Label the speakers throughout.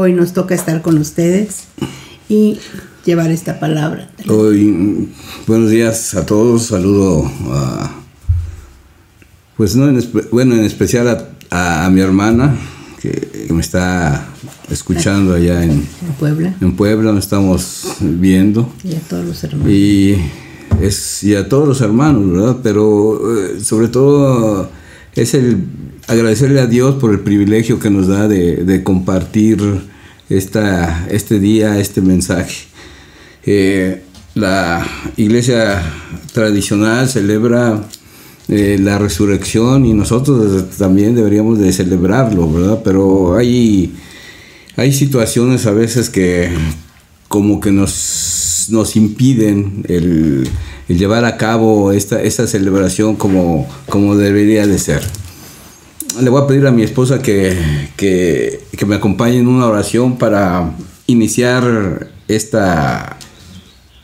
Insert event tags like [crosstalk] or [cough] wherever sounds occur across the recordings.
Speaker 1: Hoy nos toca estar con ustedes y llevar esta palabra.
Speaker 2: Hoy, buenos días a todos. Saludo a, pues no, en, bueno, en especial a, mi hermana que, me está escuchando allá en,
Speaker 1: Puebla.
Speaker 2: En Puebla, nos estamos viendo.
Speaker 1: Y a todos los hermanos.
Speaker 2: Y, es, y a todos los hermanos, ¿verdad? Pero eh, sobre todo es el agradecerle a Dios por el privilegio que nos da de, compartir esta, este día, este mensaje. Eh, la iglesia tradicional celebra eh, la resurrección y nosotros también deberíamos de celebrarlo, ¿verdad? Pero hay, hay situaciones a veces que como que nos, nos impiden el, llevar a cabo esta, esta celebración como, como debería de ser le voy a pedir a mi esposa que, que, me acompañe en una oración para iniciar esta,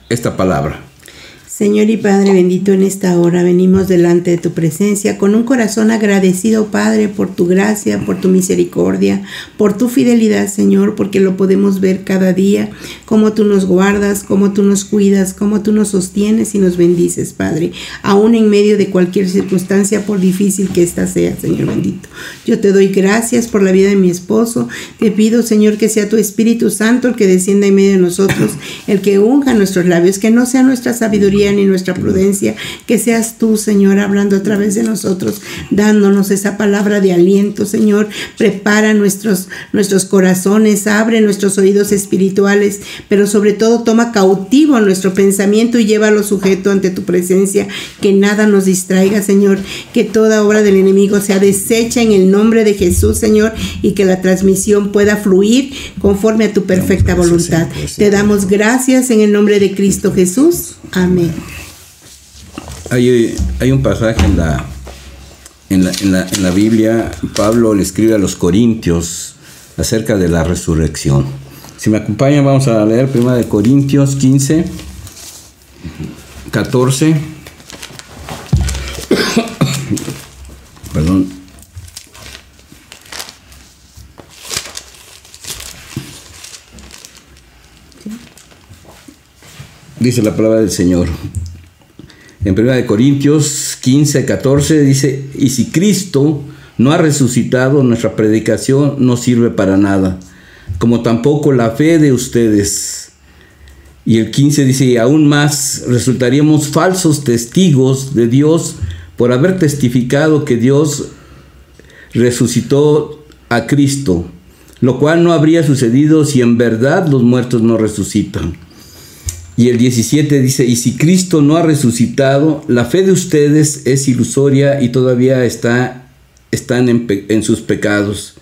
Speaker 2: esta palabra.
Speaker 1: Señor y Padre bendito, en esta hora venimos delante de tu presencia con un corazón agradecido, Padre, por tu gracia, por tu misericordia, por tu fidelidad, Señor, porque lo podemos ver cada día, cómo tú nos guardas, cómo tú nos cuidas, cómo tú nos sostienes y nos bendices, Padre, aún en medio de cualquier circunstancia, por difícil que ésta sea, Señor bendito. Yo te doy gracias por la vida de mi esposo. Te pido, Señor, que sea tu Espíritu Santo el que descienda en medio de nosotros, el que unja nuestros labios, que no sea nuestra sabiduría ni nuestra prudencia, que seas tú, Señor, hablando a través de nosotros, dándonos esa palabra de aliento, Señor. Prepara nuestros, nuestros corazones, abre nuestros oídos espirituales, pero sobre todo toma cautivo nuestro pensamiento y llévalo sujeto ante tu presencia, que nada nos distraiga, Señor, que toda obra del enemigo sea deshecha en el nombre de Jesús, Señor, y que la transmisión pueda fluir conforme a tu perfecta voluntad. Te damos gracias en el nombre de Cristo Jesús. Amén.
Speaker 2: Hay, un pasaje en la, en la, en, la, Biblia, Pablo le escribe a los Corintios acerca de la resurrección. Si me acompañan, vamos a leer 1 de Corintios 15, 14. [coughs] Perdón. Dice la palabra del Señor. En 1 Corintios 15, 14 dice, y si Cristo no ha resucitado, nuestra predicación no sirve para nada, como tampoco la fe de ustedes. Y el 15 dice, y aún más, resultaríamos falsos testigos de Dios por haber testificado que Dios resucitó a Cristo, lo cual no habría sucedido si en verdad los muertos no resucitan. Y el 17 dice, y si Cristo no ha resucitado, la fe de ustedes es ilusoria y todavía está, están en, sus pecados.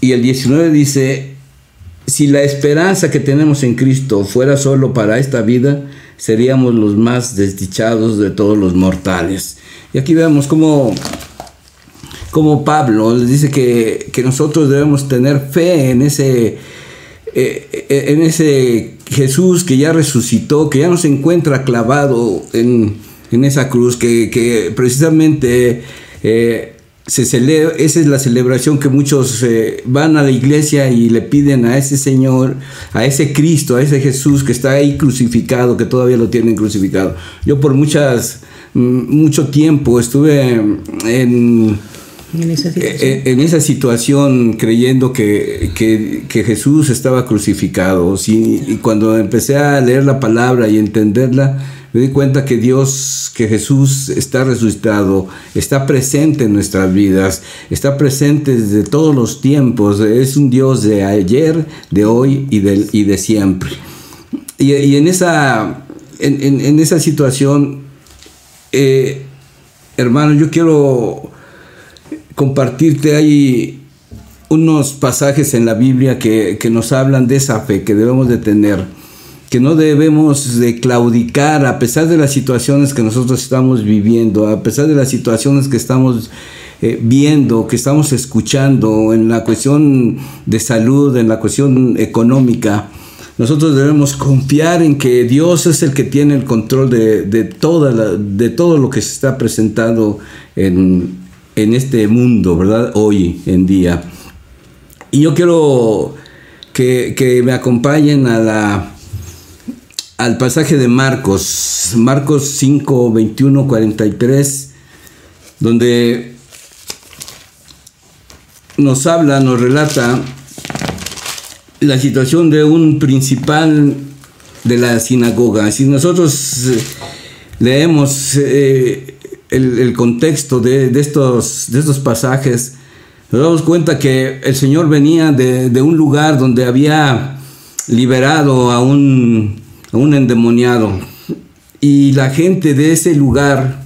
Speaker 2: Y el 19 dice, si la esperanza que tenemos en Cristo fuera solo para esta vida, seríamos los más desdichados de todos los mortales. Y aquí vemos cómo, cómo Pablo les dice que, que nosotros debemos tener fe en ese eh, eh, en ese Jesús que ya resucitó, que ya no se encuentra clavado en, esa cruz, que, precisamente eh, se esa es la celebración que muchos van a la iglesia y le piden a ese Señor, a ese Cristo, a ese Jesús que está ahí crucificado, que todavía lo tienen crucificado. Yo por muchas, mm, mucho tiempo estuve en eh, en esa situación. creyendo que, Jesús estaba crucificado. Y cuando empecé a leer la palabra y entenderla, me di cuenta que Dios, que Jesús está resucitado, está presente en nuestras vidas, está presente desde todos los tiempos. Es un Dios de ayer, de hoy y de, y de siempre. Y, en, esa, en, esa situación, eh, hermano, yo quiero compartirte hay unos pasajes en la Biblia que, nos hablan de esa fe que debemos de tener, que no debemos de claudicar a pesar de las situaciones que nosotros estamos viviendo, a pesar de las situaciones que estamos eh, viendo, que estamos escuchando en la cuestión de salud, en la cuestión económica. Nosotros debemos confiar en que Dios es el que tiene el control de, de, toda de todo lo que se está presentando en, en este mundo, ¿verdad? Hoy en día. Y yo quiero que, me acompañen a la, al pasaje de Marcos, Marcos 5, 21, 43, donde nos habla, nos relata la situación de un principal de la sinagoga. Si nosotros eh, leemos eh, el, contexto de, estos, de estos pasajes, nos damos cuenta que el Señor venía de, un lugar donde había liberado a un, a un endemoniado. Y la gente de ese lugar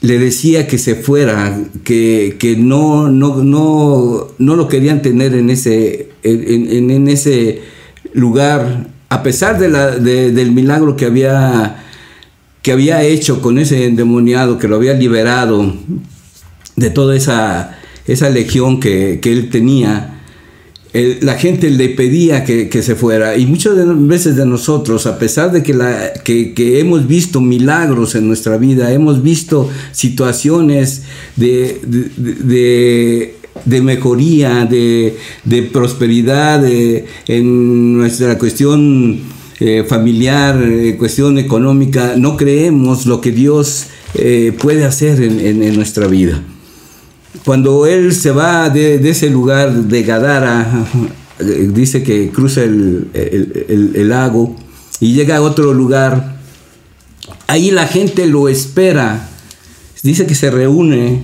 Speaker 2: le decía que se fuera, que, no, no, no, no, lo querían tener en ese, en, en ese lugar, a pesar de la, del milagro que había, que había hecho con ese endemoniado, que lo había liberado de toda esa, esa legión que, él tenía, la gente le pedía que, se fuera. Y muchas veces de nosotros, a pesar de que, la, que, hemos visto milagros en nuestra vida, hemos visto situaciones de, de, mejoría, de, prosperidad en nuestra cuestión eh, familiar, eh, cuestión económica, no creemos lo que Dios eh, puede hacer en nuestra vida. Cuando él se va de, ese lugar de Gadara, dice que cruza el, lago y llega a otro lugar, ahí la gente lo espera, dice que se reúne,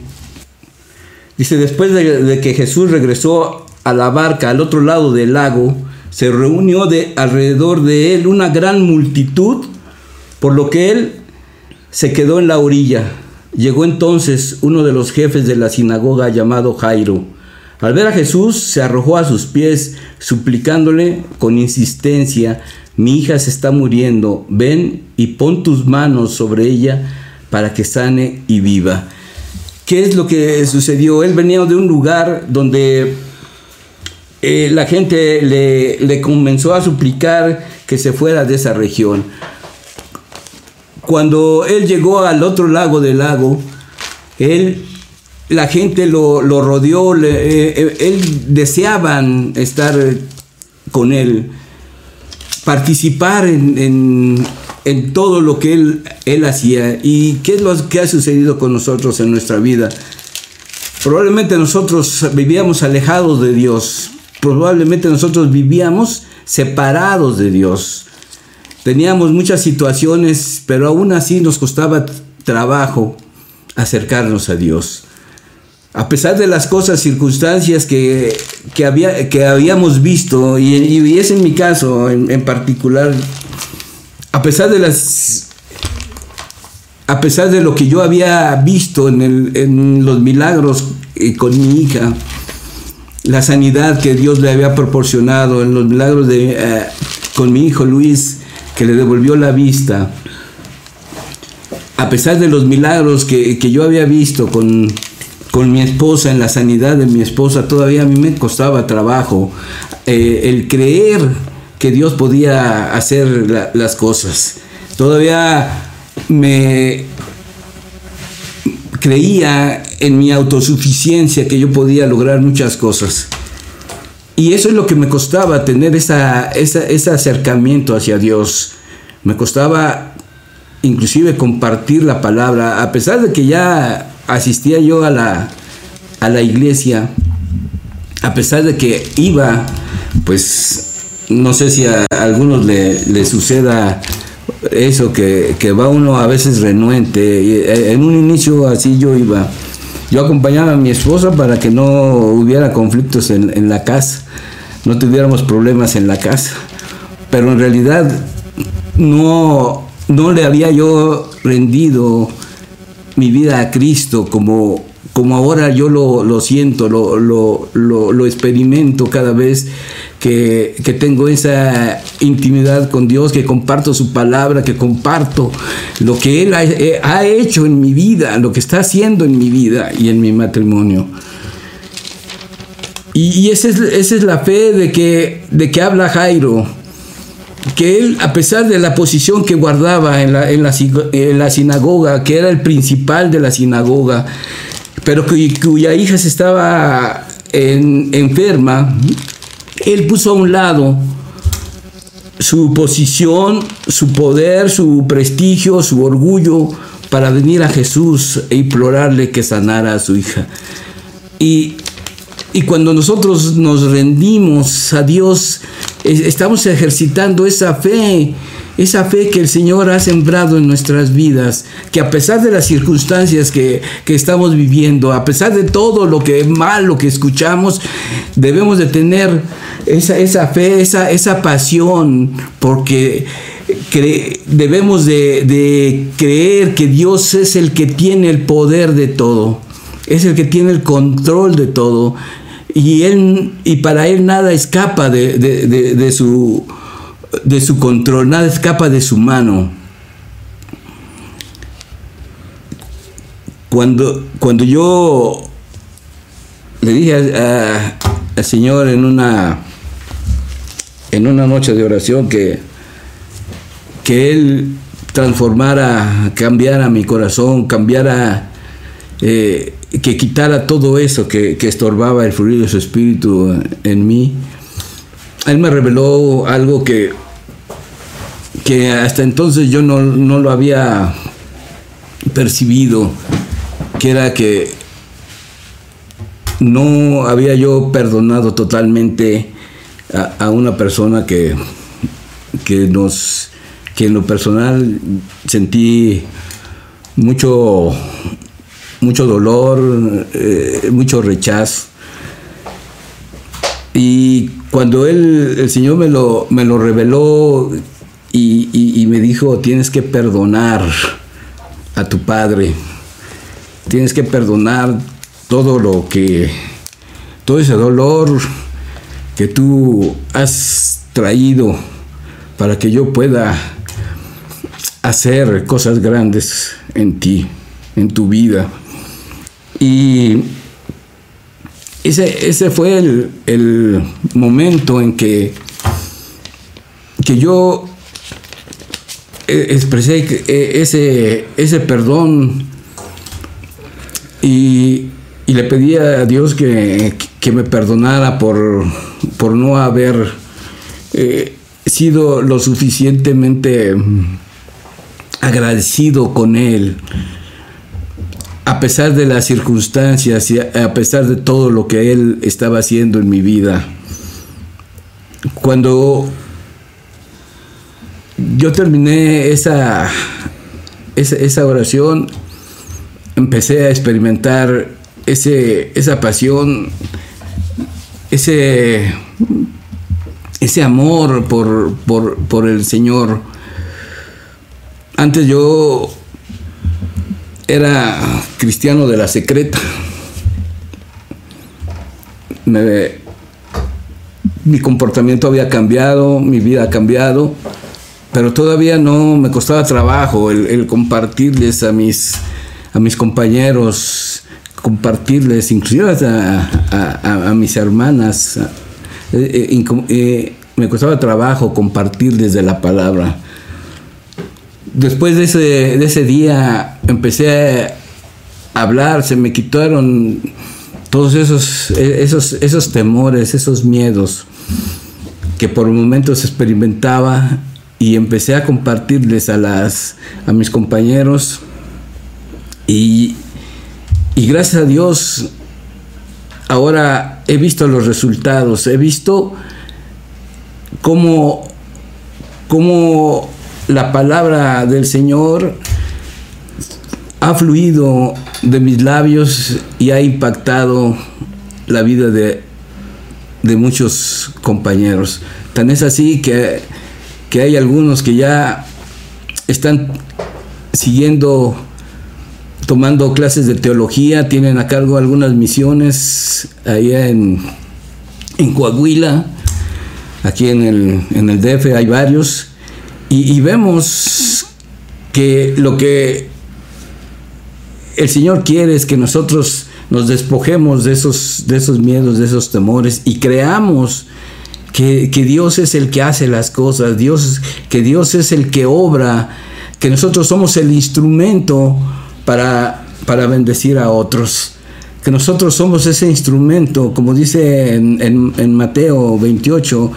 Speaker 2: dice después de, que Jesús regresó a la barca al otro lado del lago, se reunió de alrededor de él una gran multitud, por lo que él se quedó en la orilla. Llegó entonces uno de los jefes de la sinagoga llamado Jairo. Al ver a Jesús se arrojó a sus pies, suplicándole con insistencia, mi hija se está muriendo, ven y pon tus manos sobre ella para que sane y viva. ¿Qué es lo que sucedió? Él venía de un lugar donde eh, la gente le, comenzó a suplicar que se fuera de esa región. Cuando él llegó al otro lago del lago, él, la gente lo, rodeó, eh, eh, él deseaban estar con él, participar en, todo lo que él, él hacía. ¿Y qué es lo que ha sucedido con nosotros en nuestra vida? Probablemente nosotros vivíamos alejados de Dios, probablemente nosotros vivíamos separados de Dios. Teníamos muchas situaciones, pero aún así nos costaba trabajo acercarnos a Dios. A pesar de las cosas, circunstancias que, había, que habíamos visto, y, es en mi caso en, particular, a pesar de las a pesar de lo que yo había visto en, los milagros eh, con mi hija, la sanidad que Dios le había proporcionado, en los milagros de, eh, con mi hijo Luis, que le devolvió la vista, a pesar de los milagros que, yo había visto con, con, mi esposa, en la sanidad de mi esposa, todavía a mí me costaba trabajo eh, el creer que Dios podía hacer las cosas. Todavía me creía en mi autosuficiencia que yo podía lograr muchas cosas. Y eso es lo que me costaba, tener esa, ese acercamiento hacia Dios. Me costaba inclusive compartir la palabra, a pesar de que ya asistía yo a la, a la iglesia, a pesar de que iba, pues no sé si a algunos le, suceda eso, que, va uno a veces renuente. Eh, en un inicio así yo iba. Yo acompañaba a mi esposa para que no hubiera conflictos en, en la casa no tuviéramos problemas en la casa. Pero en realidad no, no le había yo rendido mi vida a Cristo como, como ahora yo lo, siento, lo, lo, experimento cada vez que, tengo esa intimidad con Dios, que comparto su palabra, que comparto lo que Él ha, ha hecho en mi vida, lo que está haciendo en mi vida y en mi matrimonio. Y, esa, es, la fe de que, de que habla Jairo. Que él, a pesar de la posición que guardaba en la, en la, sinagoga, que era el principal de la sinagoga, pero cuya hija se estaba enferma, él puso a un lado su posición, su poder, su prestigio, su orgullo para venir a Jesús e implorarle que sanara a su hija. Y, y cuando nosotros nos rendimos a Dios, estamos ejercitando esa fe esa fe que el Señor ha sembrado en nuestras vidas, que a pesar de las circunstancias que, estamos viviendo, a pesar de todo lo que malo que escuchamos, debemos de tener esa, esa fe, esa, esa pasión, porque debemos de, de creer que Dios es el que tiene el poder de todo, es el que tiene el control de todo, y, él, y para Él nada escapa de, de su de su control, nada escapa de su mano. Cuando, cuando yo le dije al Señor en una, en una noche de oración que, que Él transformara, cambiara mi corazón, cambiara, eh, que quitara todo eso que, que, estorbaba el fluido de su espíritu en mí. Él me reveló algo que que hasta entonces yo no, lo había percibido, que era que no había yo perdonado totalmente a, una persona que, que nos que en lo personal sentí mucho mucho dolor eh, mucho rechazo. Y cuando él el señor me lo me lo reveló y, me dijo, tienes que perdonar a tu padre, tienes que perdonar todo lo que, todo ese dolor que tú has traído para que yo pueda hacer cosas grandes en ti, en tu vida. Y ese, ese fue el, el momento en que, que yo expresé eh, ese, ese perdón y, le pedí a Dios que, me perdonara por, por no haber eh, sido lo suficientemente agradecido con Él, a pesar de las circunstancias y a pesar de todo lo que Él estaba haciendo en mi vida. Cuando yo terminé esa, esa, oración, empecé a experimentar ese, esa pasión, ese, ese amor por, por, el Señor. Antes yo era cristiano de la secreta. mi comportamiento había cambiado, mi vida ha cambiado pero todavía no me costaba trabajo el, compartirles a mis, a mis compañeros, compartirles inclusive a, mis hermanas. Eh, eh, eh, me costaba trabajo compartirles de la palabra. Después de ese, de ese día empecé a hablar, se me quitaron todos esos, esos, esos temores, esos miedos que por momentos experimentaba y empecé a compartirles a, las, a mis compañeros y, gracias a Dios ahora he visto los resultados, he visto cómo, cómo la palabra del Señor ha fluido de mis labios y ha impactado la vida de, de muchos compañeros. Tan es así que que hay algunos que ya están siguiendo, tomando clases de teología, tienen a cargo algunas misiones allá en, Coahuila, aquí en el, en el DF hay varios, y, vemos que lo que el Señor quiere es que nosotros nos despojemos de esos, de esos miedos, de esos temores y creamos que, Dios es el que hace las cosas, Dios, que Dios es el que obra, que nosotros somos el instrumento para, para bendecir a otros. que nosotros somos ese instrumento, como dice en, Mateo 28,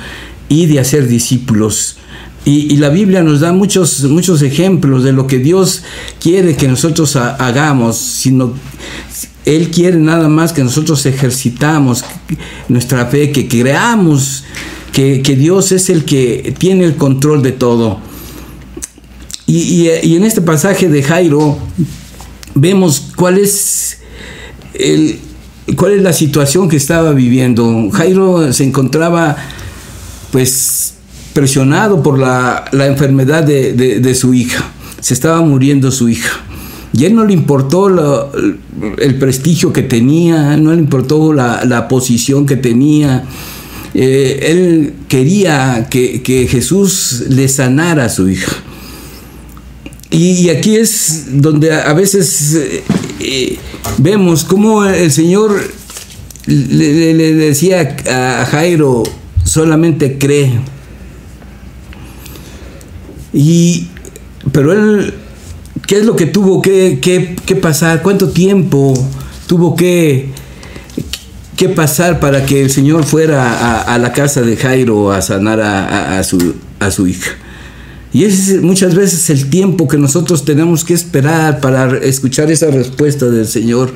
Speaker 2: y de hacer discípulos. Y, la Biblia nos da muchos, muchos ejemplos de lo que Dios quiere que nosotros hagamos, sino Él quiere nada más que nosotros ejercitamos nuestra fe, que creamos que, Dios es el que tiene el control de todo. Y, y en este pasaje de Jairo vemos cuál es el, cuál es la situación que estaba viviendo. Jairo se encontraba pues presionado por la, enfermedad de, su hija. Se estaba muriendo su hija. Y él no le importó el prestigio que tenía, no le importó la, posición que tenía. Eh, él quería que, Jesús le sanara a su hija. Y, aquí es donde a veces eh, eh, vemos cómo el Señor le, le decía a Jairo, solamente cree y, pero él, ¿qué es lo que tuvo que, pasar? ¿Cuánto tiempo tuvo que, que, pasar para que el Señor fuera a, la casa de Jairo a sanar a, su, a su hija? Y es muchas veces el tiempo que nosotros tenemos que esperar para escuchar esa respuesta del Señor.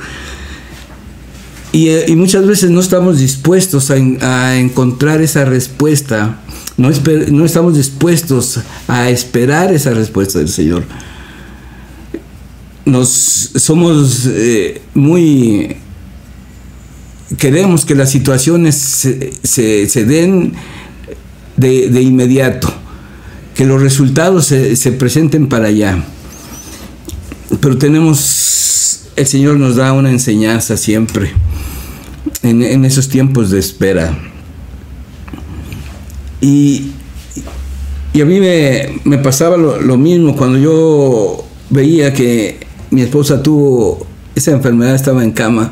Speaker 2: Y, y muchas veces no estamos dispuestos a, encontrar esa respuesta no, estamos dispuestos a esperar esa respuesta del Señor. Nos somos eh, muy queremos que las situaciones se, den de, inmediato, que los resultados se, presenten para allá. Pero tenemos, el Señor nos da una enseñanza siempre en, en esos tiempos de espera. Y, a mí me, pasaba lo, mismo cuando yo veía que mi esposa tuvo esa enfermedad, estaba en cama.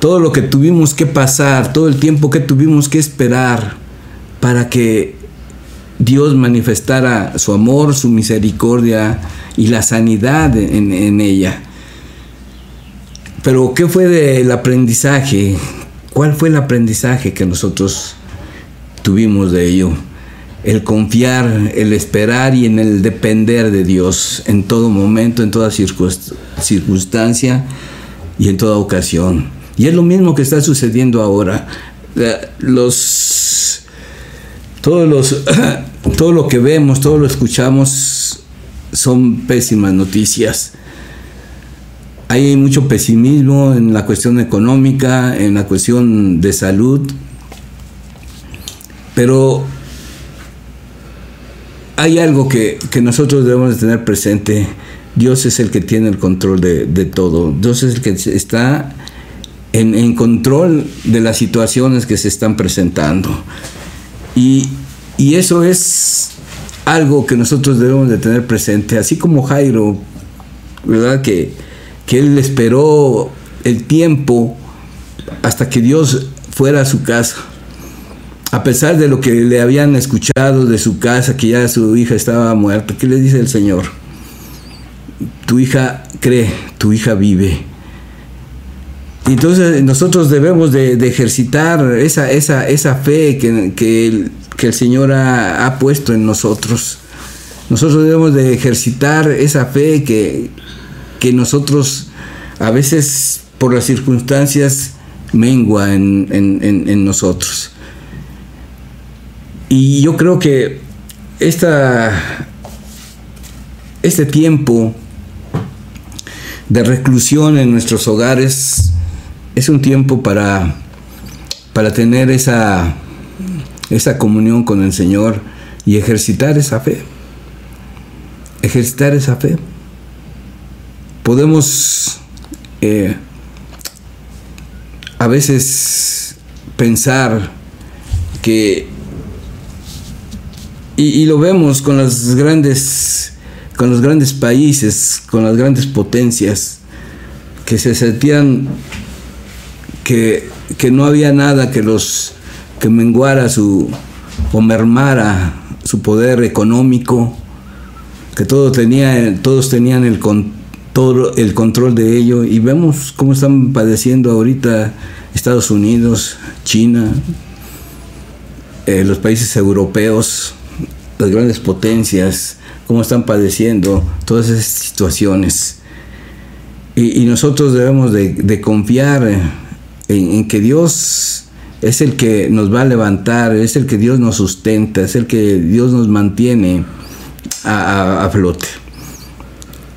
Speaker 2: Todo lo que tuvimos que pasar, todo el tiempo que tuvimos que esperar para que Dios manifestara su amor, su misericordia y la sanidad en, ella. Pero ¿qué fue del aprendizaje? ¿Cuál fue el aprendizaje que nosotros tuvimos de ello. El confiar, el esperar y en el depender de Dios en todo momento, en toda circunstancia y en toda ocasión. Y es lo mismo que está sucediendo ahora. Los, todos los, [coughs] todo lo que vemos, todo lo escuchamos son pésimas noticias. Hay mucho pesimismo en la cuestión económica, en la cuestión de salud, pero hay algo que, nosotros debemos de tener presente. Dios es el que tiene el control de, todo. Dios es el que está en, control de las situaciones que se están presentando. Y, eso es algo que nosotros debemos de tener presente. Así como Jairo, ¿verdad? Que, que él esperó el tiempo hasta que Dios fuera a su casa a pesar de lo que le habían escuchado de su casa, que ya su hija estaba muerta, ¿qué le dice el Señor? Tu hija cree, tu hija vive. Entonces nosotros debemos de, ejercitar esa, esa, esa fe que, que, el, Señor ha, puesto en nosotros. Nosotros debemos de ejercitar esa fe que, que nosotros a veces por las circunstancias mengua en, en, en nosotros. Y yo creo que esta, este tiempo de reclusión en nuestros hogares es un tiempo para, para tener esa, esa comunión con el Señor y ejercitar esa fe. Ejercitar esa fe. Podemos eh, a veces pensar que y, lo vemos con las grandes con los grandes países, con las grandes potencias, que se sentían que, no había nada que los que menguara su o mermara su poder económico, que todo tenía, todos tenían el, todo el control de ello. Y vemos cómo están padeciendo ahorita Estados Unidos, China, eh, los países europeos, las grandes potencias, cómo están padeciendo todas esas situaciones. Y, nosotros debemos de, confiar en, que Dios es el que nos va a levantar, es el que Dios nos sustenta, es el que Dios nos mantiene a flote.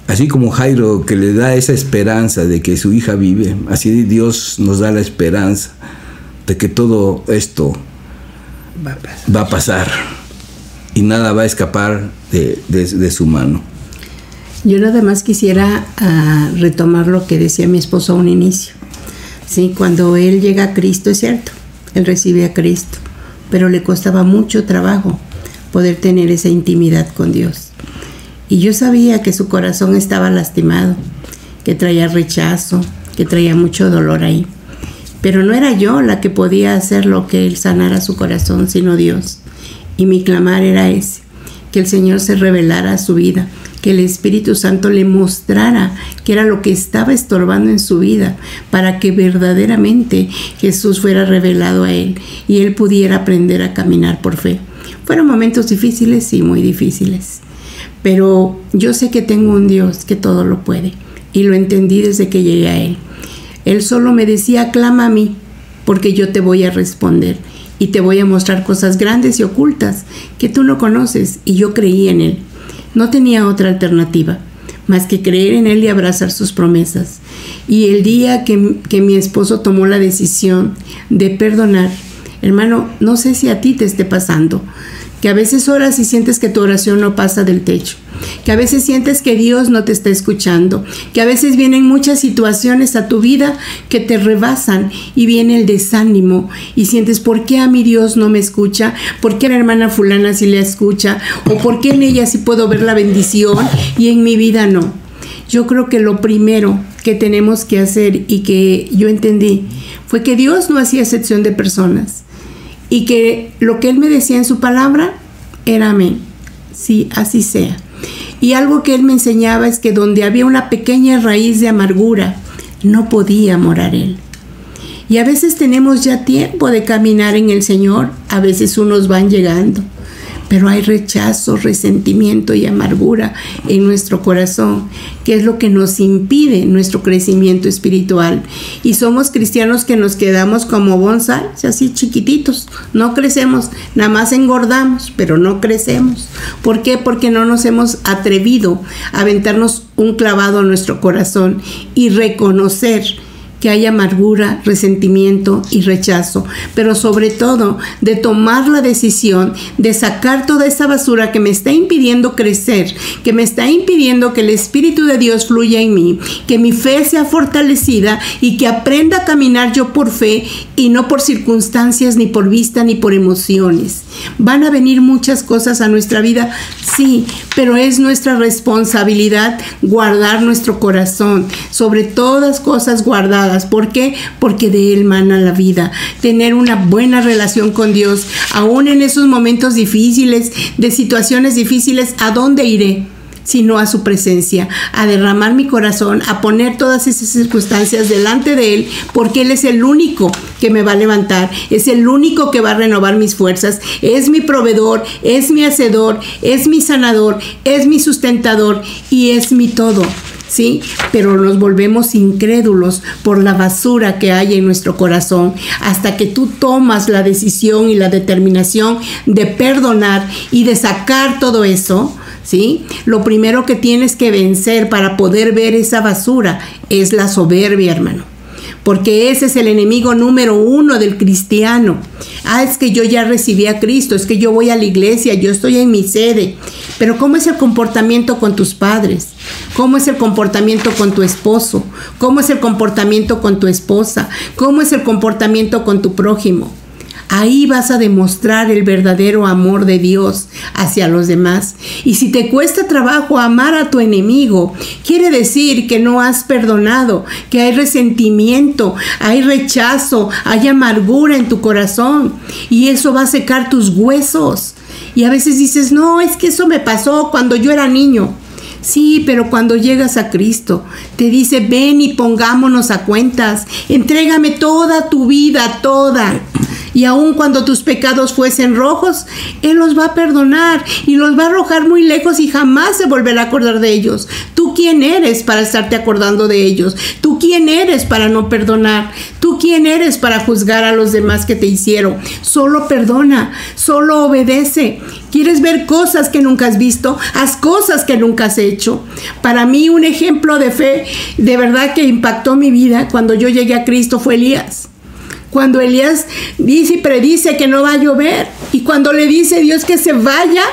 Speaker 2: Así como Jairo que le da esa esperanza de que su hija vive, así Dios nos da la esperanza de que todo esto va a pasar, y nada va a escapar de, su mano.
Speaker 1: Yo nada más quisiera ah, retomar lo que decía mi esposo a un inicio. Sí, cuando él llega a Cristo, es cierto, él recibe a Cristo, pero le costaba mucho trabajo poder tener esa intimidad con Dios. Y yo sabía que su corazón estaba lastimado, que traía rechazo, que traía mucho dolor ahí. Pero no era yo la que podía hacer lo que él sanara su corazón, sino Dios. Y mi clamar era ese, que el Señor se revelara a su vida, que el Espíritu Santo le mostrara que era lo que estaba estorbando en su vida, para que verdaderamente Jesús fuera revelado a él y él pudiera aprender a caminar por fe. Fueron momentos difíciles, sí, muy difíciles pero yo sé que tengo un Dios que todo lo puede y lo entendí desde que llegué a Él. Él solo me decía, clama a mí, porque yo te voy a responder y te voy a mostrar cosas grandes y ocultas que tú no conoces y yo creí en Él. No tenía otra alternativa más que creer en Él y abrazar sus promesas. Y el día que, que mi esposo tomó la decisión de perdonar, hermano, no sé si a ti te esté pasando, que a veces oras y sientes que tu oración no pasa del techo, que a veces sientes que Dios no te está escuchando, que a veces vienen muchas situaciones a tu vida que te rebasan y viene el desánimo y sientes, ¿por qué a mi Dios no me escucha? ¿Por qué a la hermana fulana sí le escucha? ¿O por qué en ella sí puedo ver la bendición y en mi vida no? Yo creo que lo primero que tenemos que hacer y que yo entendí fue que Dios no hacía excepción de personas y que lo que él me decía en su palabra era amén. Sí, así sea. Y algo que él me enseñaba es que donde había una pequeña raíz de amargura, no podía morar él. Y a veces tenemos ya tiempo de caminar en el Señor, a veces unos van llegando pero hay rechazo, resentimiento y amargura en nuestro corazón, que es lo que nos impide nuestro crecimiento espiritual. Y somos cristianos que nos quedamos como bonsai, así chiquititos, no crecemos, nada más engordamos, pero no crecemos. ¿Por qué? Porque no nos hemos atrevido a aventarnos un clavado a nuestro corazón y reconocer que hay amargura, resentimiento y rechazo, pero sobre todo de tomar la decisión de sacar toda esa basura que me está impidiendo crecer, que me está impidiendo que el Espíritu de Dios fluya en mí, que mi fe sea fortalecida y que aprenda a caminar yo por fe y no por circunstancias, ni por vista, ni por emociones. Van a venir muchas cosas a nuestra vida, sí, pero es nuestra responsabilidad guardar nuestro corazón, sobre todas cosas guardadas. ¿Por qué? Porque de Él mana la vida. Tener una buena relación con Dios, aún en esos momentos difíciles, de situaciones difíciles, ¿a dónde iré? sino a su presencia, a derramar mi corazón, a poner todas esas circunstancias delante de Él, porque Él es el único que me va a levantar, es el único que va a renovar mis fuerzas, es mi proveedor, es mi hacedor, es mi sanador, es mi sustentador y es mi todo. ¿Sí? Pero nos volvemos incrédulos por la basura que hay en nuestro corazón hasta que tú tomas la decisión y la determinación de perdonar y de sacar todo eso. ¿Sí? Lo primero que tienes que vencer para poder ver esa basura es la soberbia, hermano porque ese es el enemigo número uno del cristiano. Ah, es que yo ya recibí a Cristo, es que yo voy a la iglesia, yo estoy en mi sede. Pero ¿cómo es el comportamiento con tus padres? ¿Cómo es el comportamiento con tu esposo? ¿Cómo es el comportamiento con tu esposa? ¿Cómo es el comportamiento con tu prójimo? Ahí vas a demostrar el verdadero amor de Dios hacia los demás. Y si te cuesta trabajo amar a tu enemigo, quiere decir que no has perdonado, que hay resentimiento, hay rechazo, hay amargura en tu corazón. Y eso va a secar tus huesos. Y a veces dices, no, es que eso me pasó cuando yo era niño. Sí, pero cuando llegas a Cristo, te dice, ven y pongámonos a cuentas, entrégame toda tu vida, toda. Y aun cuando tus pecados fuesen rojos, Él los va a perdonar y los va a arrojar muy lejos y jamás se volverá a acordar de ellos. ¿Tú quién eres para estarte acordando de ellos? ¿Tú quién eres para no perdonar? ¿Tú quién eres para juzgar a los demás que te hicieron? Solo perdona, solo obedece. ¿Quieres ver cosas que nunca has visto? Haz cosas que nunca has hecho. Para mí un ejemplo de fe de verdad que impactó mi vida cuando yo llegué a Cristo fue Elías cuando Elías dice y predice que no va a llover y cuando le dice Dios que se vaya,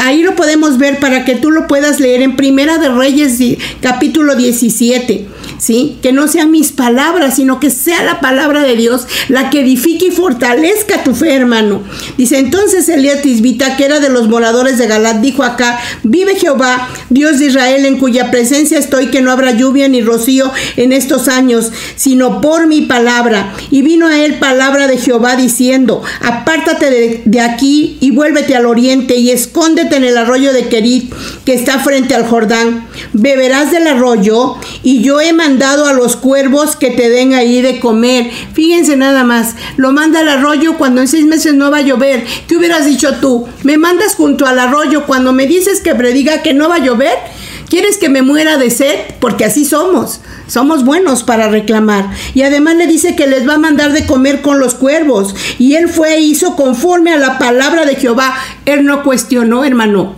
Speaker 1: ahí lo podemos ver para que tú lo puedas leer en Primera de Reyes capítulo 17. ¿Sí? Que no sean mis palabras, sino que sea la palabra de Dios la que edifique y fortalezca tu fe, hermano. Dice, entonces Elías Tisbita, que era de los moradores de Galat, dijo acá, vive Jehová, Dios de Israel, en cuya presencia estoy, que no habrá lluvia ni rocío en estos años, sino por mi palabra. Y vino a él palabra de Jehová diciendo, apártate de, aquí y vuélvete al oriente y escóndete en el arroyo de Kerit, que está frente al Jordán. Beberás del arroyo y yo he mandado a los cuervos que te den ahí de comer. Fíjense nada más, lo manda al arroyo cuando en seis meses no va a llover. ¿Qué hubieras dicho tú? ¿Me mandas junto al arroyo cuando me dices que prediga que no va a llover? ¿Quieres que me muera de sed? Porque así somos. Somos buenos para reclamar. Y además le dice que les va a mandar de comer con los cuervos. Y él fue e hizo conforme a la palabra de Jehová. Él no cuestionó, hermano.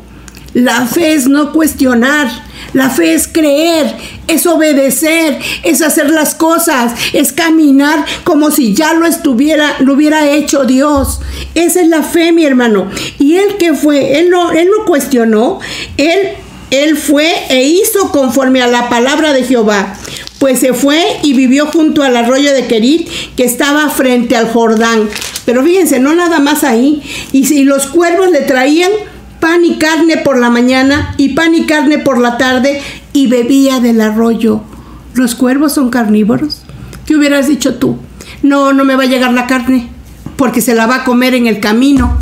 Speaker 1: La fe es no cuestionar. La fe es creer, es obedecer, es hacer las cosas, es caminar como si ya lo estuviera, lo hubiera hecho Dios. Esa es la fe, mi hermano. Y él que fue, él no, él no cuestionó, él, él fue e hizo conforme a la palabra de Jehová. Pues se fue y vivió junto al arroyo de Kerit, que estaba frente al Jordán. Pero fíjense, no nada más ahí. Y si los cuervos le traían pan y carne por la mañana y pan y carne por la tarde y bebía del arroyo. ¿Los cuervos son carnívoros? ¿Qué hubieras dicho tú? No, no me va a llegar la carne porque se la va a comer en el camino.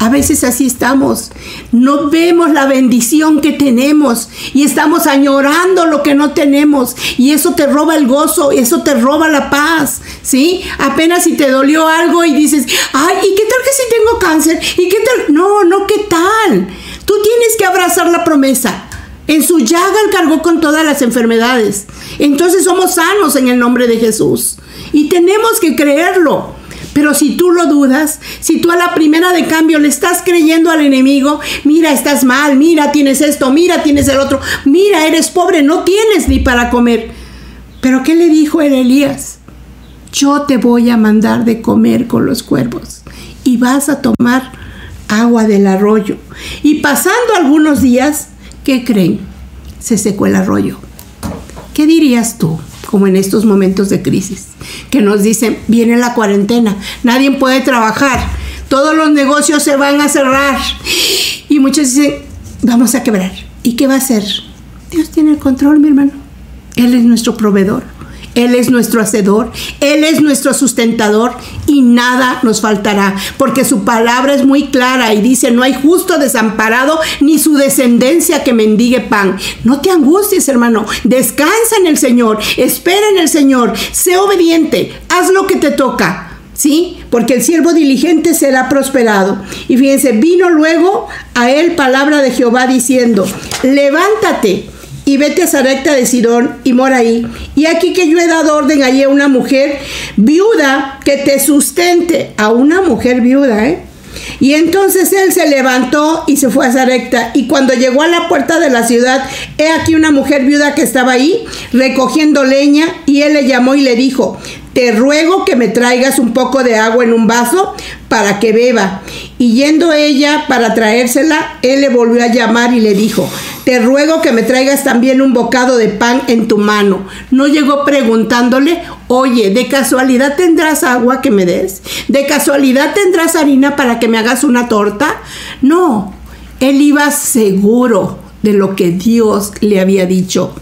Speaker 1: A veces así estamos. No vemos la bendición que tenemos y estamos añorando lo que no tenemos. Y eso te roba el gozo, eso te roba la paz. ¿Sí? Apenas si te dolió algo y dices, ay, ¿y qué tal que si tengo cáncer? ¿Y qué tal? No, no, ¿qué tal? Tú tienes que abrazar la promesa. En su llaga él cargó con todas las enfermedades. Entonces somos sanos en el nombre de Jesús. Y tenemos que creerlo. Pero si tú lo dudas, si tú a la primera de cambio le estás creyendo al enemigo, mira, estás mal, mira, tienes esto, mira, tienes el otro, mira, eres pobre, no tienes ni para comer. Pero ¿qué le dijo el Elías? Yo te voy a mandar de comer con los cuervos y vas a tomar agua del arroyo. Y pasando algunos días, ¿qué creen? Se secó el arroyo. ¿Qué dirías tú? Como en estos momentos de crisis, que nos dicen, viene la cuarentena, nadie puede trabajar, todos los negocios se van a cerrar. Y muchos dicen, vamos a quebrar. ¿Y qué va a hacer? Dios tiene el control, mi hermano. Él es nuestro proveedor. Él es nuestro hacedor, Él es nuestro sustentador y nada nos faltará, porque su palabra es muy clara y dice, no hay justo desamparado ni su descendencia que mendigue pan. No te angusties, hermano, descansa en el Señor, espera en el Señor, sé obediente, haz lo que te toca. ¿Sí? Porque el siervo diligente será prosperado. Y fíjense, vino luego a él palabra de Jehová diciendo, levántate y vete a Sarepta de Sidón y mora ahí. Y aquí que yo he dado orden allí a una mujer viuda que te sustente, a una mujer viuda, ¿eh? Y entonces él se levantó y se fue a Sarepta. Y cuando llegó a la puerta de la ciudad, he aquí una mujer viuda que estaba ahí recogiendo leña. Y él le llamó y le dijo: Te ruego que me traigas un poco de agua en un vaso para que beba. Y yendo ella para traérsela, él le volvió a llamar y le dijo: te ruego que me traigas también un bocado de pan en tu mano. No llegó preguntándole, oye, ¿de casualidad tendrás agua que me des? ¿De casualidad tendrás harina para que me hagas una torta? No, él iba seguro de lo que Dios le había dicho.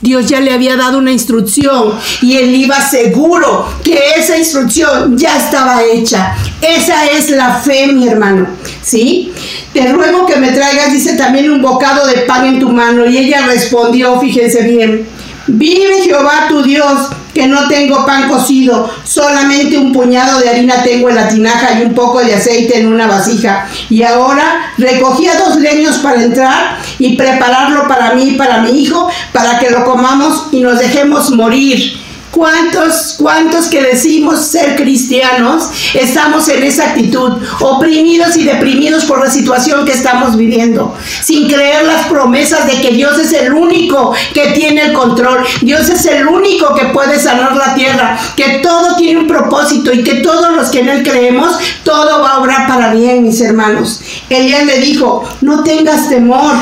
Speaker 1: Dios ya le había dado una instrucción y él iba seguro que esa instrucción ya estaba hecha. Esa es la fe, mi hermano. ¿sí? Te ruego que me traigas, dice también, un bocado de pan en tu mano. Y ella respondió, fíjense bien, vive Jehová tu Dios, que no tengo pan cocido, solamente un puñado de harina tengo en la tinaja y un poco de aceite en una vasija. Y ahora recogía dos leños para entrar y prepararlo para mí y para mi hijo, para que lo comamos y nos dejemos morir. ¿Cuántos, cuántos que decimos ser cristianos estamos en esa actitud, oprimidos y deprimidos por la situación que estamos viviendo, sin creer las promesas de que Dios es el único que tiene el control, Dios es el único que puede sanar la tierra, que todo tiene un propósito y que todos los que en Él creemos, todo va a obrar para bien, mis hermanos. Elías le dijo, no tengas temor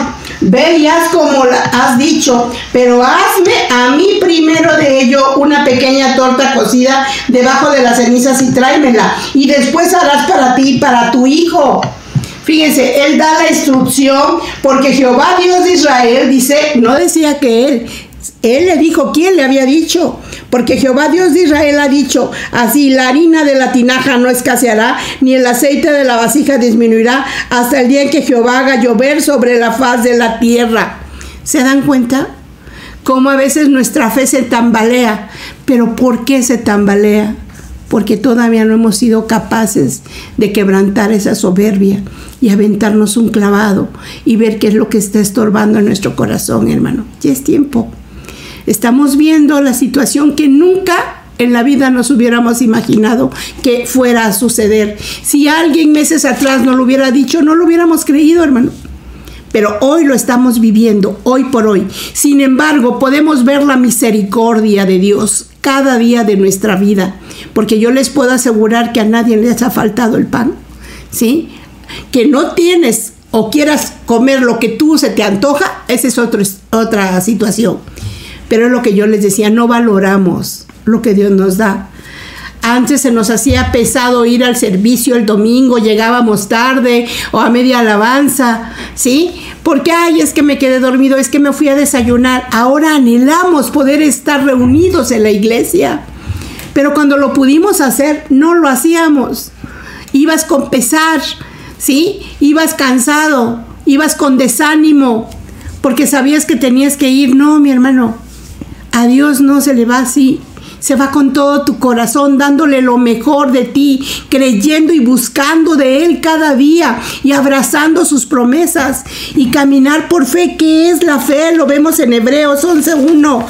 Speaker 1: Ve y haz como has dicho, pero hazme a mí primero de ello una pequeña torta cocida debajo de las cenizas y tráemela. Y después harás para ti y para tu hijo. Fíjense, él da la instrucción porque Jehová Dios de Israel dice, no decía que él, él le dijo quién le había dicho, porque Jehová Dios de Israel ha dicho, así la harina de la tinaja no escaseará, ni el aceite de la vasija disminuirá, hasta el día en que Jehová haga llover sobre la faz de la tierra. ¿Se dan cuenta? Cómo a veces nuestra fe se tambalea. Pero ¿por qué se tambalea? Porque todavía no hemos sido capaces de quebrantar esa soberbia y aventarnos un clavado y ver qué es lo que está estorbando en nuestro corazón, hermano. Ya es tiempo. Estamos viendo la situación que nunca en la vida nos hubiéramos imaginado que fuera a suceder. Si alguien meses atrás no lo hubiera dicho, no lo hubiéramos creído, hermano. Pero hoy lo estamos viviendo, hoy por hoy. Sin embargo, podemos ver la misericordia de Dios cada día de nuestra vida. Porque yo les puedo asegurar que a nadie les ha faltado el pan. ¿Sí? Que no tienes o quieras comer lo que tú se te antoja, esa es otra situación. Pero es lo que yo les decía, no valoramos lo que Dios nos da. Antes se nos hacía pesado ir al servicio el domingo, llegábamos tarde o a media alabanza, ¿sí? Porque, ay, es que me quedé dormido, es que me fui a desayunar. Ahora anhelamos poder estar reunidos en la iglesia. Pero cuando lo pudimos hacer, no lo hacíamos. Ibas con pesar, ¿sí? Ibas cansado, ibas con desánimo, porque sabías que tenías que ir. No, mi hermano, a Dios no se le va así. Se va con todo tu corazón, dándole lo mejor de ti, creyendo y buscando de Él cada día y abrazando sus promesas y caminar por fe. ¿Qué es la fe? Lo vemos en Hebreos 11.1.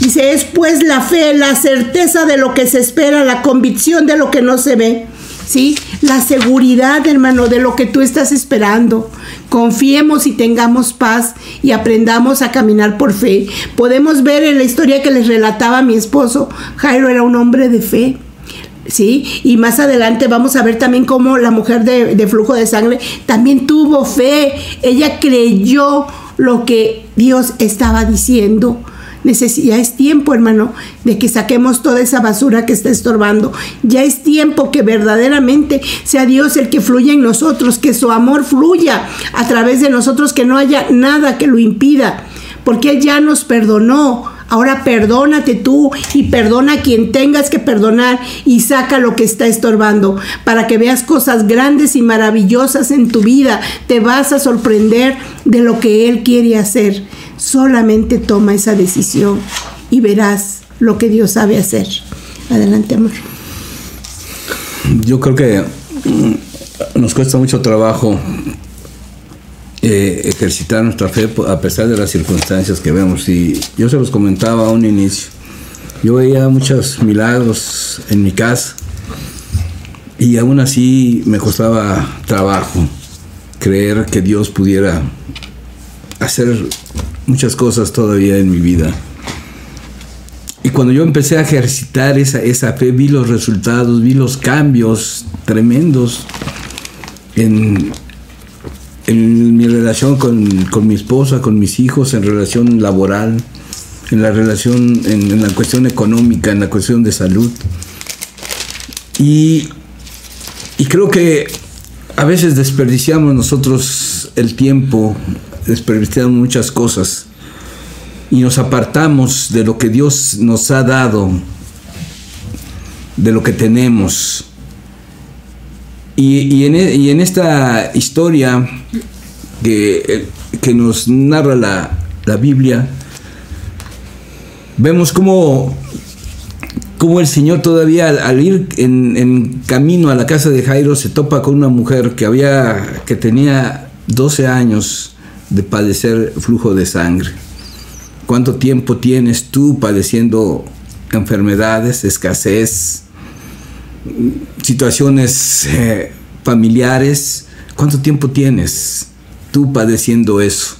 Speaker 1: Dice, es pues la fe, la certeza de lo que se espera, la convicción de lo que no se ve. ¿Sí? La seguridad, hermano, de lo que tú estás esperando. Confiemos y tengamos paz y aprendamos a caminar por fe. Podemos ver en la historia que les relataba mi esposo, Jairo era un hombre de fe. ¿Sí? Y más adelante vamos a ver también cómo la mujer de, de flujo de sangre también tuvo fe. Ella creyó lo que Dios estaba diciendo ya es tiempo, hermano, de que saquemos toda esa basura que está estorbando. Ya es tiempo que verdaderamente sea Dios el que fluya en nosotros, que su amor fluya a través de nosotros, que no haya nada que lo impida, porque Él ya nos perdonó. Ahora perdónate tú y perdona a quien tengas que perdonar y saca lo que está estorbando para que veas cosas grandes y maravillosas en tu vida. Te vas a sorprender de lo que Él quiere hacer. Solamente toma esa decisión y verás lo que Dios sabe hacer. Adelante, amor.
Speaker 2: Yo creo que mm, nos cuesta mucho trabajo eh, ejercitar nuestra fe a pesar de las circunstancias que vemos. Y yo se los comentaba a un inicio. Yo veía muchos milagros en mi casa y aún así me costaba trabajo creer que Dios pudiera hacer muchas cosas todavía en mi vida. Y cuando yo empecé a ejercitar esa, esa fe, vi los resultados, vi los cambios tremendos en, en mi relación con, con, mi esposa, con mis hijos, en relación laboral, en la relación, en, la cuestión económica, en la cuestión de salud. Y, y creo que a veces desperdiciamos nosotros el tiempo desperdiciamos muchas cosas y nos apartamos de lo que Dios nos ha dado, de lo que tenemos. Y, en, y en, esta historia que, que nos narra la, la Biblia, vemos cómo, cómo, el Señor todavía al, ir en, en, camino a la casa de Jairo se topa con una mujer que, había, que tenía 12 años de padecer flujo de sangre. ¿Cuánto tiempo tienes tú padeciendo enfermedades, escasez, situaciones eh, familiares. ¿Cuánto tiempo tienes tú padeciendo eso?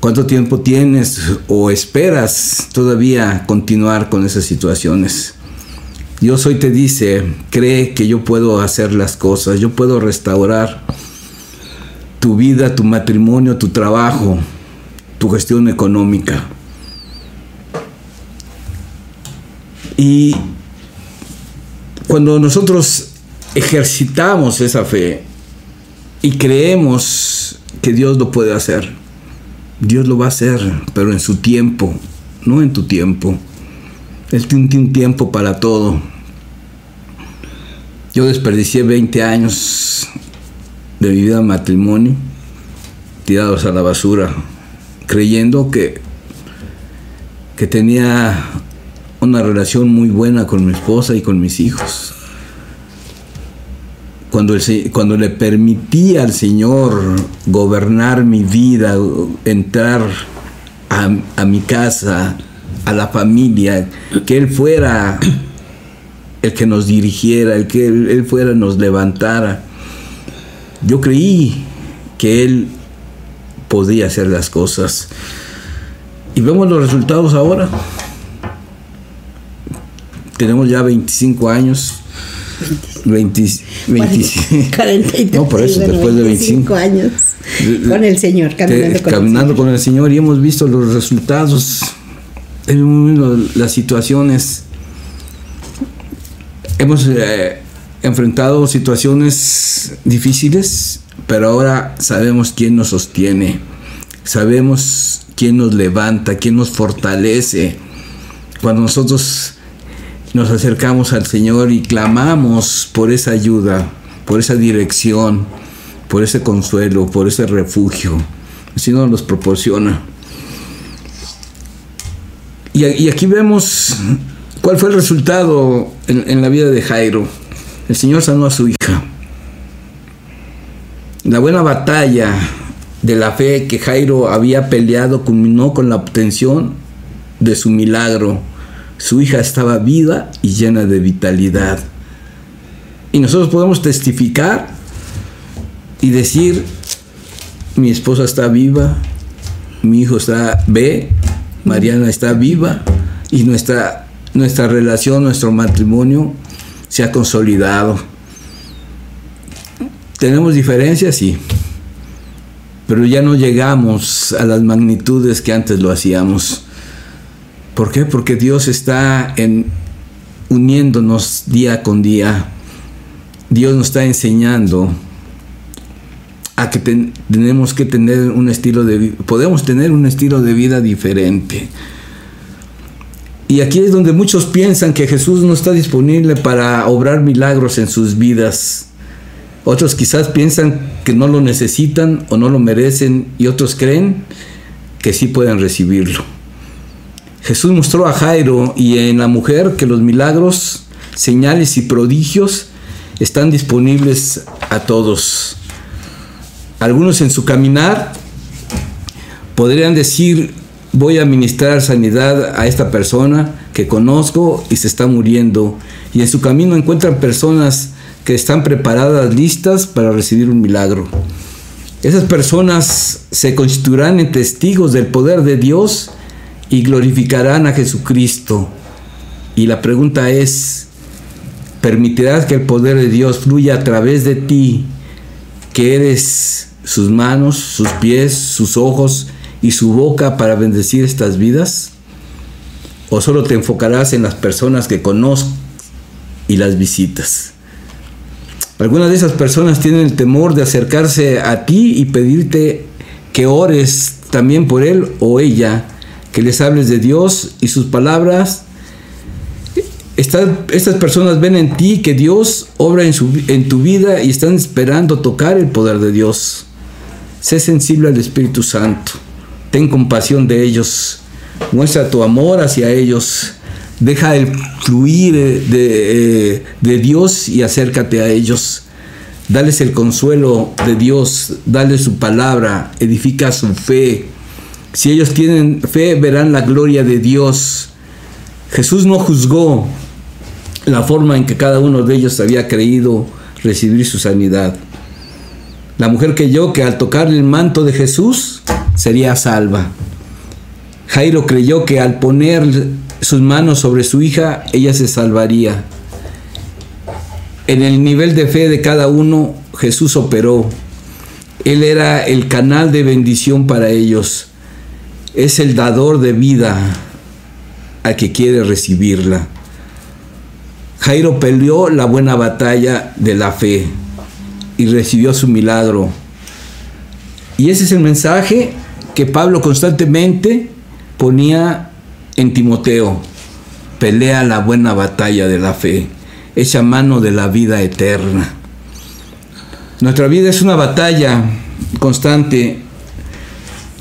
Speaker 2: ¿Cuánto tiempo tienes o esperas todavía continuar con esas situaciones? Dios hoy te dice, cree que yo puedo hacer las cosas, yo puedo restaurar tu vida, tu matrimonio, tu trabajo, tu gestión económica. Y cuando nosotros ejercitamos esa fe y creemos que Dios lo puede hacer, Dios lo va a hacer, pero en su tiempo, no en tu tiempo. Él tiene un tiempo para todo. Yo desperdicié 20 años de mi vida matrimonio tirados a la basura, creyendo que, que tenía una relación muy buena con mi esposa y con mis hijos. Cuando, cuando le permití al Señor gobernar mi vida, entrar a, mi casa, a la familia, que Él fuera el que nos dirigiera, el que Él, él fuera nos levantara. Yo creí que Él podía hacer las cosas. Y vemos los resultados ahora tenemos ya 25 años. 20,
Speaker 1: 20
Speaker 2: no, por eso, después de 25
Speaker 1: años con el Señor, caminando, con,
Speaker 2: caminando el con, el Señor y hemos visto los resultados, las situaciones. Hemos eh, enfrentado situaciones difíciles, pero ahora sabemos quién nos sostiene, sabemos quién nos levanta, quién nos fortalece. Cuando nosotros nos acercamos al Señor y clamamos por esa ayuda, por esa dirección, por ese consuelo, por ese refugio. Así nos los proporciona. Y, aquí vemos cuál fue el resultado en, en la vida de Jairo. El Señor sanó a su hija. La buena batalla de la fe que Jairo había peleado culminó con la obtención de su milagro su hija estaba viva y llena de vitalidad. Y nosotros podemos testificar y decir, mi esposa está viva, mi hijo está ve, Mariana está viva y nuestra, nuestra relación, nuestro matrimonio se ha consolidado. Tenemos diferencias, sí, pero ya no llegamos a las magnitudes que antes lo hacíamos. ¿Por qué? Porque Dios está uniéndonos día con día. Dios nos está enseñando a que tenemos que tener un estilo de podemos tener un estilo de vida diferente. Y aquí es donde muchos piensan que Jesús no está disponible para obrar milagros en sus vidas. Otros quizás piensan que no lo necesitan o no lo merecen y otros creen que sí pueden recibirlo. Jesús mostró a Jairo y en la mujer que los milagros, señales y prodigios están disponibles a todos. Algunos en su caminar podrían decir, voy a ministrar sanidad a esta persona que conozco y se está muriendo. Y en su camino encuentran personas que están preparadas, listas para recibir un milagro. Esas personas se constituirán en testigos del poder de Dios y glorificarán a Jesucristo. Y la pregunta es, ¿permitirás que el poder de Dios fluya a través de ti, que eres sus manos, sus pies, sus ojos y su boca para bendecir estas vidas? ¿O solo te enfocarás en las personas que conozco y las visitas? Algunas de esas personas tienen el temor de acercarse a ti y pedirte que ores también por él o ella que les hables de Dios y sus palabras estas personas ven en ti que Dios obra en, tu vida y están esperando tocar el poder de Dios. Sé sensible al Espíritu Santo. Ten compasión de ellos. Muestra tu amor hacia ellos. Deja el fluir de, de, de Dios y acércate a ellos. Dales el consuelo de Dios, dale su palabra, edifica su fe. Si ellos tienen fe, verán la gloria de Dios. Jesús no juzgó la forma en que cada uno de ellos había creído recibir su sanidad. La mujer creyó que al tocar el manto de Jesús sería salva. Jairo creyó que al poner sus manos sobre su hija, ella se salvaría. En el nivel de fe de cada uno, Jesús operó. Él era el canal de bendición para ellos. Es el dador de vida a que quiere recibirla. Jairo peleó la buena batalla de la fe y recibió su milagro. Y ese es el mensaje que Pablo constantemente ponía en Timoteo. Pelea la buena batalla de la fe echa mano de la vida eterna. Nuestra vida es una batalla constante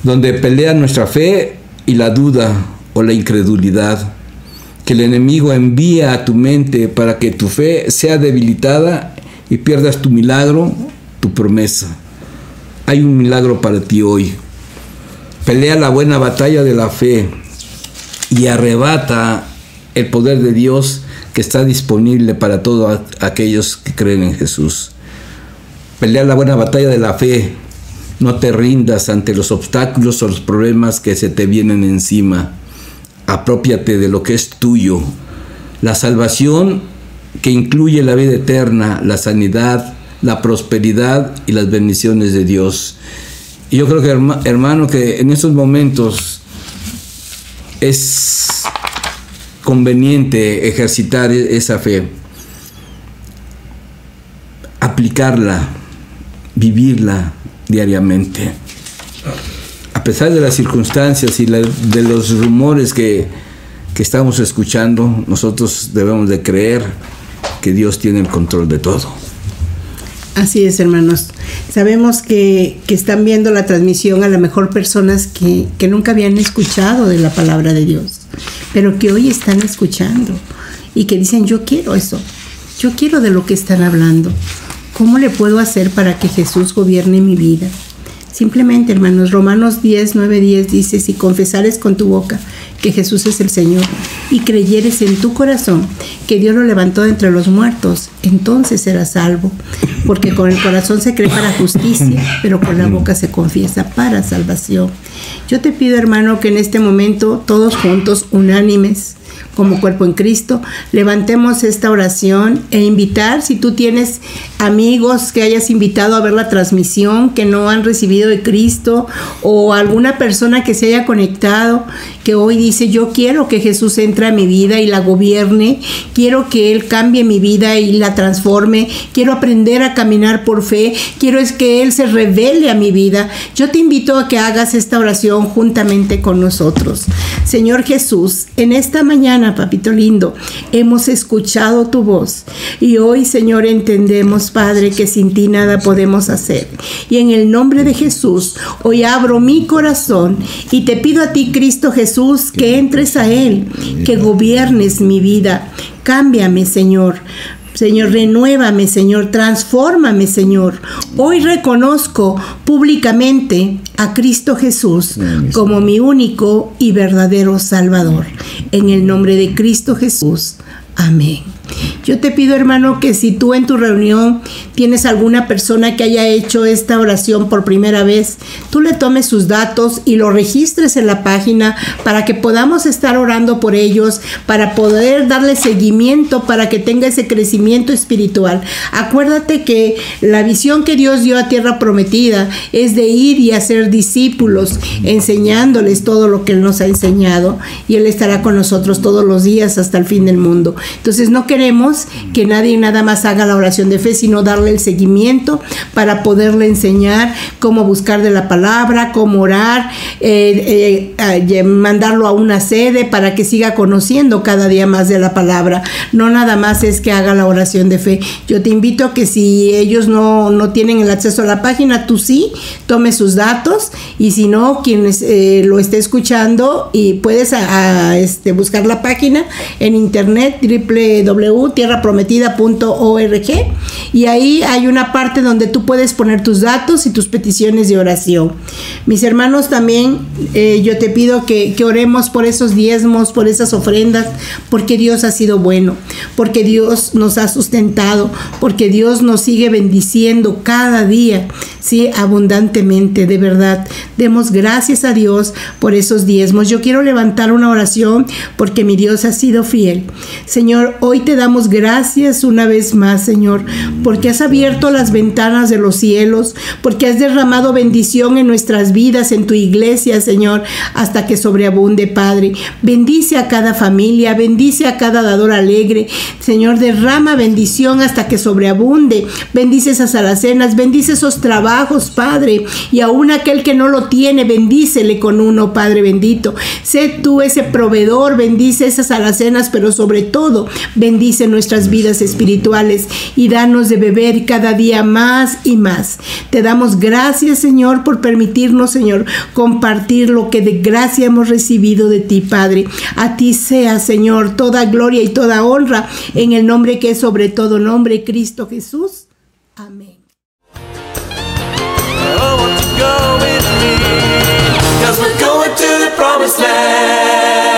Speaker 2: donde pelea nuestra fe y la duda o la incredulidad que el enemigo envía a tu mente para que tu fe sea debilitada y pierdas tu milagro, tu promesa. Hay un milagro para ti hoy. Pelea la buena batalla de la fe y arrebata el poder de Dios que está disponible para todos aquellos que creen en Jesús. Pelea la buena batalla de la fe. No te rindas ante los obstáculos o los problemas que se te vienen encima. Apropiate de lo que es tuyo. La salvación que incluye la vida eterna, la sanidad, la prosperidad y las bendiciones de Dios. Y yo creo que hermano que en estos momentos es conveniente ejercitar e-, esa fe, aplicarla, vivirla diariamente. A pesar de las circunstancias y de los rumores que, que estamos escuchando, nosotros debemos de creer que Dios tiene el control de todo.
Speaker 1: Así es, hermanos. Sabemos que, que, están viendo la transmisión a lo mejor personas que, que nunca habían escuchado de la palabra de Dios pero que hoy están escuchando y que dicen, yo quiero eso, yo quiero de lo que están hablando. ¿Cómo le puedo hacer para que Jesús gobierne mi vida? Simplemente, hermanos, Romanos 10, 9, 10 dice, si confesares con tu boca que Jesús es el Señor y creyeres en tu corazón que Dios lo levantó de entre los muertos, entonces serás salvo. Porque con el corazón se cree para justicia, pero con la boca se confiesa para salvación. Yo te pido, hermano, que en este momento todos juntos, unánimes, como cuerpo en Cristo, levantemos esta oración e invitar, si tú tienes amigos que hayas invitado a ver la transmisión, que no han recibido de Cristo, o alguna persona que se haya conectado, que hoy dice, yo quiero que Jesús entre a mi vida y la gobierne, quiero que Él cambie mi vida y la transforme, quiero aprender a caminar por fe, quiero es que Él se revele a mi vida. Yo te invito a que hagas esta oración juntamente con nosotros. Señor Jesús, en esta mañana, papito lindo, hemos escuchado tu voz y hoy, Señor, entendemos, Padre, que sin ti nada podemos hacer. Y en el nombre de Jesús, hoy abro mi corazón y te pido a ti, Cristo Jesús, que entres a Él, que gobiernes mi vida. Cámbiame, Señor. Señor, renuévame, Señor, transfórmame, Señor. Hoy reconozco públicamente a Cristo Jesús como mi único y verdadero Salvador. En el nombre de Cristo Jesús. Amén. Yo te pido, hermano, que si tú en tu reunión tienes alguna persona que haya hecho esta oración por primera vez, tú le tomes sus datos y lo registres en la página para que podamos estar orando por ellos, para poder darle seguimiento, para que tenga ese crecimiento espiritual. Acuérdate que la visión que Dios dio a tierra prometida es de ir y hacer discípulos, enseñándoles todo lo que Él nos ha enseñado y Él estará con nosotros todos los días hasta el fin del mundo. Entonces no queremos que nadie nada más haga la oración de fe, sino darle el seguimiento para poderle enseñar cómo buscar de la palabra, cómo orar, eh, eh, mandarlo a una sede para que siga conociendo cada día más de la palabra. No nada más es que haga la oración de fe. Yo te invito a que si ellos no, no tienen el acceso a la página, tú sí, tome sus datos y si no, quien eh, lo esté escuchando y puedes este, buscar la página en internet www.tierraprometida.org y ahí hay una parte donde tú puedes poner tus datos y tus peticiones de oración. Mis hermanos también, eh, yo te pido que, que oremos por esos diezmos, por esas ofrendas, porque Dios ha sido bueno, porque Dios nos ha sustentado, porque Dios nos sigue bendiciendo cada día, sí, abundantemente, de verdad. Demos gracias a Dios por esos diezmos. Yo quiero levantar una oración porque mi Dios ha sido fiel. Señor, hoy te damos gracias una vez más, Señor, porque has abierto las ventanas de los cielos, porque has derramado bendición en nuestras vidas, en tu iglesia, Señor, hasta que sobreabunde, Padre. Bendice a cada familia, bendice a cada dador alegre. Señor, derrama bendición hasta que sobreabunde. Bendice esas alacenas, bendice esos trabajos, Padre. Y aún aquel que no lo tiene, bendícele con uno, Padre bendito. Sé tú ese proveedor, bendice esas alacenas, pero sobre todo bendice nuestras vidas espirituales y danos de beber cada día más y más. Te damos gracias, Señor, por permitirnos, Señor, compartir lo que de gracia hemos recibido de ti, Padre. A ti sea, Señor, toda gloria y toda honra en el nombre que es sobre todo nombre, Cristo Jesús. we're going to the promised land.